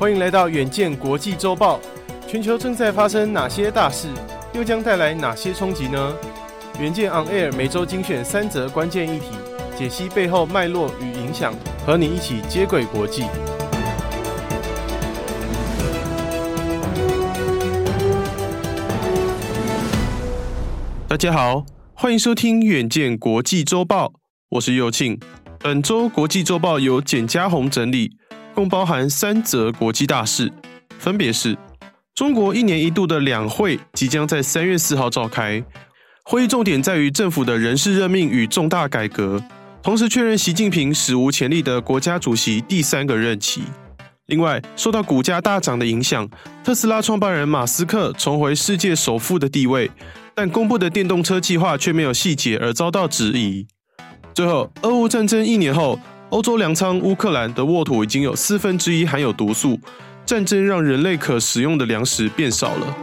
欢迎来到远见国际周报。全球正在发生哪些大事，又将带来哪些冲击呢？远见 On Air 每周精选三则关键议题，解析背后脉络与影响，和你一起接轨国际。大家好，欢迎收听远见国际周报，我是右庆。本周国际周报由简嘉宏整理，共包含三则国际大事，分别是：中国一年一度的两会即将在三月四号召开，会议重点在于政府的人事任命与重大改革，同时确认习近平史无前例的国家主席第三个任期。另外，受到股价大涨的影响，特斯拉创办人马斯克重回世界首富的地位。但公布的电动车计划却没有细节，而遭到质疑。最后，俄乌战争一年后，欧洲粮仓乌克兰的沃土已经有四分之一含有毒素。战争让人类可食用的粮食变少了。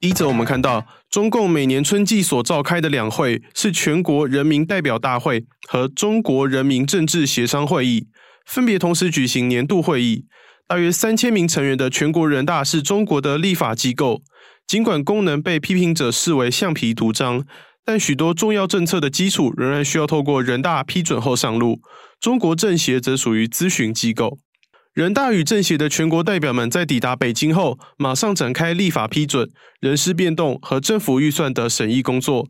一则，我们看到中共每年春季所召开的两会是全国人民代表大会和中国人民政治协商会议，分别同时举行年度会议。大约三千名成员的全国人大是中国的立法机构，尽管功能被批评者视为橡皮图章，但许多重要政策的基础仍然需要透过人大批准后上路。中国政协则属于咨询机构。人大与政协的全国代表们在抵达北京后，马上展开立法批准、人事变动和政府预算的审议工作。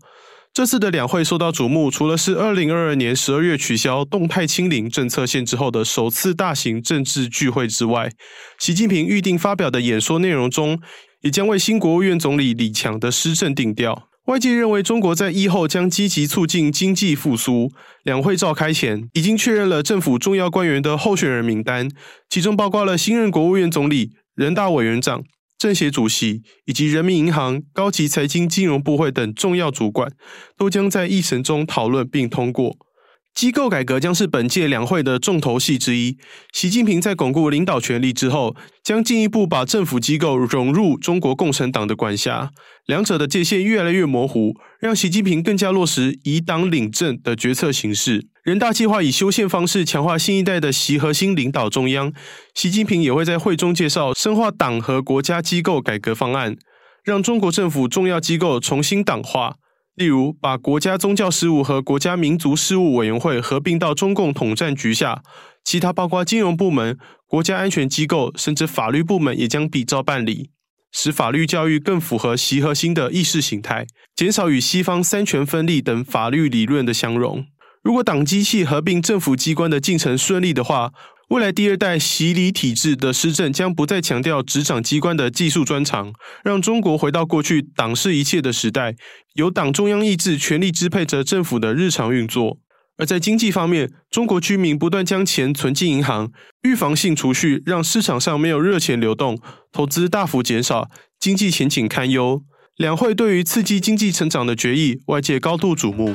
这次的两会受到瞩目，除了是二零二二年十二月取消动态清零政策限制后的首次大型政治聚会之外，习近平预定发表的演说内容中，也将为新国务院总理李强的施政定调。外界认为，中国在疫后将积极促进经济复苏。两会召开前，已经确认了政府重要官员的候选人名单，其中包括了新任国务院总理、人大委员长。政协主席以及人民银行高级财经金融部会等重要主管，都将在议程中讨论并通过。机构改革将是本届两会的重头戏之一。习近平在巩固领导权力之后，将进一步把政府机构融入中国共产党的管辖，两者的界限越来越模糊，让习近平更加落实以党领政的决策形式。人大计划以修宪方式强化新一代的习核心领导中央，习近平也会在会中介绍深化党和国家机构改革方案，让中国政府重要机构重新党化，例如把国家宗教事务和国家民族事务委员会合并到中共统战局下，其他包括金融部门、国家安全机构甚至法律部门也将比照办理，使法律教育更符合习核心的意识形态，减少与西方三权分立等法律理论的相容。如果党机器合并政府机关的进程顺利的话，未来第二代洗礼体制的施政将不再强调执掌机关的技术专长，让中国回到过去党是一切的时代，由党中央意志全力支配着政府的日常运作。而在经济方面，中国居民不断将钱存进银行，预防性储蓄让市场上没有热钱流动，投资大幅减少，经济前景堪忧。两会对于刺激经济成长的决议，外界高度瞩目。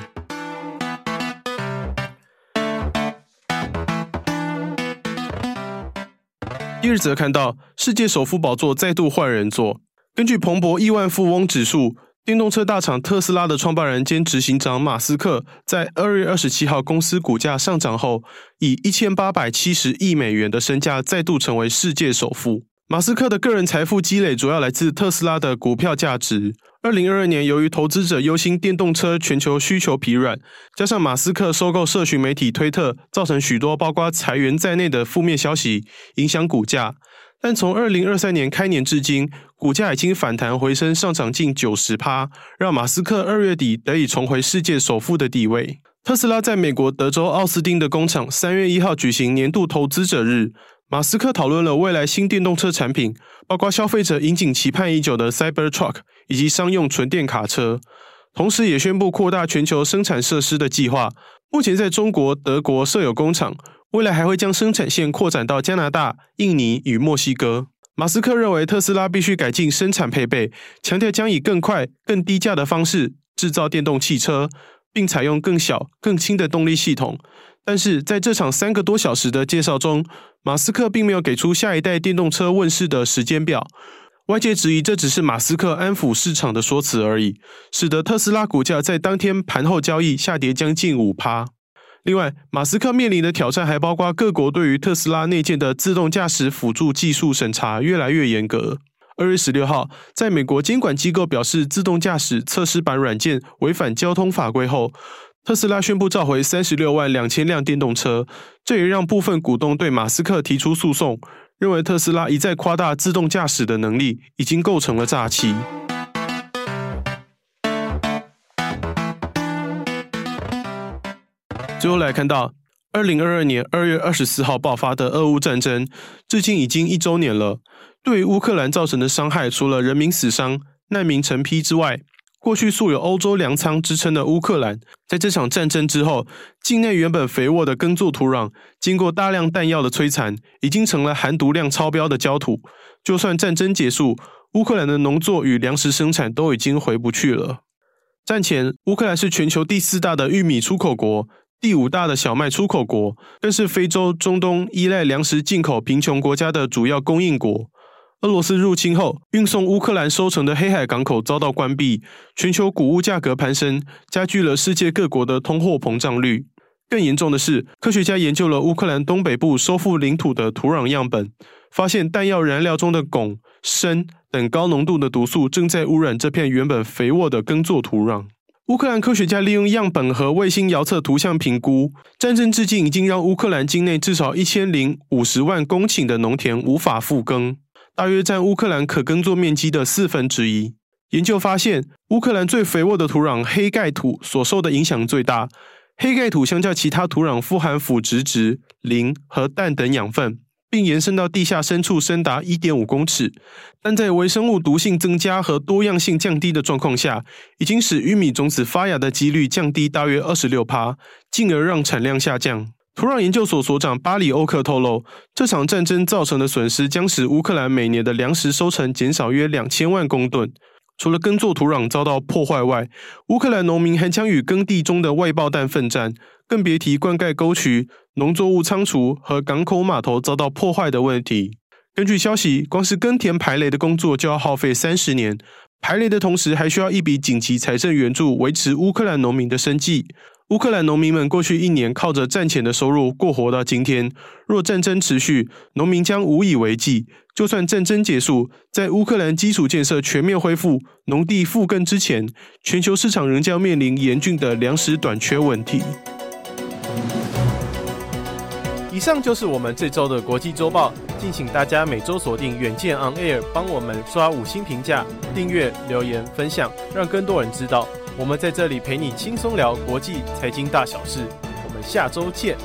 第二则看到，世界首富宝座再度换人坐。根据彭博亿万富翁指数，电动车大厂特斯拉的创办人兼执行长马斯克，在二月二十七号公司股价上涨后，以一千八百七十亿美元的身价再度成为世界首富。马斯克的个人财富积累主要来自特斯拉的股票价值。二零二二年，由于投资者忧心电动车全球需求疲软，加上马斯克收购社群媒体推特，造成许多包括裁员在内的负面消息，影响股价。但从二零二三年开年至今，股价已经反弹回升，上涨近九十趴，让马斯克二月底得以重回世界首富的地位。特斯拉在美国德州奥斯汀的工厂三月一号举行年度投资者日。马斯克讨论了未来新电动车产品，包括消费者引颈期盼已久的 Cybertruck 以及商用纯电卡车，同时也宣布扩大全球生产设施的计划。目前在中国、德国设有工厂，未来还会将生产线扩展到加拿大、印尼与墨西哥。马斯克认为特斯拉必须改进生产配备，强调将以更快、更低价的方式制造电动汽车，并采用更小、更轻的动力系统。但是在这场三个多小时的介绍中，马斯克并没有给出下一代电动车问世的时间表。外界质疑这只是马斯克安抚市场的说辞而已，使得特斯拉股价在当天盘后交易下跌将近五趴。另外，马斯克面临的挑战还包括各国对于特斯拉内建的自动驾驶辅助技术审查越来越严格。二月十六号，在美国监管机构表示自动驾驶测试版软件违反交通法规后，特斯拉宣布召回三十六万两千辆电动车，这也让部分股东对马斯克提出诉讼，认为特斯拉一再夸大自动驾驶的能力，已经构成了诈欺。最后来看到，二零二二年二月二十四号爆发的俄乌战争，至今已经一周年了。对于乌克兰造成的伤害，除了人民死伤、难民成批之外，过去素有欧洲粮仓之称的乌克兰，在这场战争之后，境内原本肥沃的耕作土壤，经过大量弹药的摧残，已经成了含毒量超标的焦土。就算战争结束，乌克兰的农作与粮食生产都已经回不去了。战前，乌克兰是全球第四大的玉米出口国。第五大的小麦出口国，更是非洲、中东依赖粮食进口贫穷国家的主要供应国。俄罗斯入侵后，运送乌克兰收成的黑海港口遭到关闭，全球谷物价格攀升，加剧了世界各国的通货膨胀率。更严重的是，科学家研究了乌克兰东北部收复领土的土壤样本，发现弹药燃料中的汞、砷等高浓度的毒素正在污染这片原本肥沃的耕作土壤。乌克兰科学家利用样本和卫星遥测图像评估，战争至今已经让乌克兰境内至少一千零五十万公顷的农田无法复耕，大约占乌克兰可耕作面积的四分之一。研究发现，乌克兰最肥沃的土壤黑盖土所受的影响最大。黑盖土相较其他土壤富含腐殖质、磷和氮等养分。并延伸到地下深处，深达一点五公尺。但在微生物毒性增加和多样性降低的状况下，已经使玉米种子发芽的几率降低大约二十六趴，进而让产量下降。土壤研究所所长巴里欧克透露，这场战争造成的损失将使乌克兰每年的粮食收成减少约两千万公吨。除了耕作土壤遭到破坏外，乌克兰农民还将与耕地中的外爆弹奋战，更别提灌溉沟渠、农作物仓储和港口码头遭到破坏的问题。根据消息，光是耕田排雷的工作就要耗费三十年，排雷的同时还需要一笔紧急财政援助，维持乌克兰农民的生计。乌克兰农民们过去一年靠着战前的收入过活到今天，若战争持续，农民将无以为继。就算战争结束，在乌克兰基础建设全面恢复、农地复耕之前，全球市场仍将面临严峻的粮食短缺问题。以上就是我们这周的国际周报，敬请大家每周锁定远见 On Air，帮我们刷五星评价、订阅、留言、分享，让更多人知道。我们在这里陪你轻松聊国际财经大小事，我们下周见。